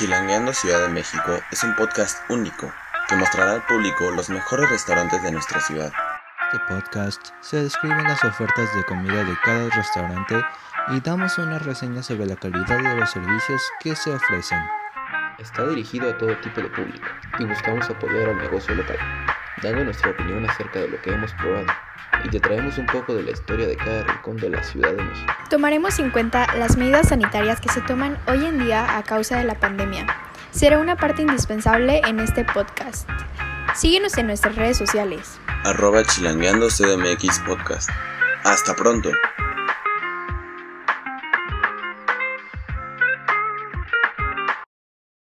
Chilangueando Ciudad de México es un podcast único que mostrará al público los mejores restaurantes de nuestra ciudad. Este podcast se describen las ofertas de comida de cada restaurante y damos una reseña sobre la calidad de los servicios que se ofrecen. Está dirigido a todo tipo de público y buscamos apoyar al negocio local, dando nuestra opinión acerca de lo que hemos probado y te traemos un poco de la historia de cada rincón de la Ciudad de México. Tomaremos en cuenta las medidas sanitarias que se toman hoy en día a causa de la pandemia. Será una parte indispensable en este podcast. Síguenos en nuestras redes sociales. Arroba Chilangueando CDMX Podcast. Hasta pronto.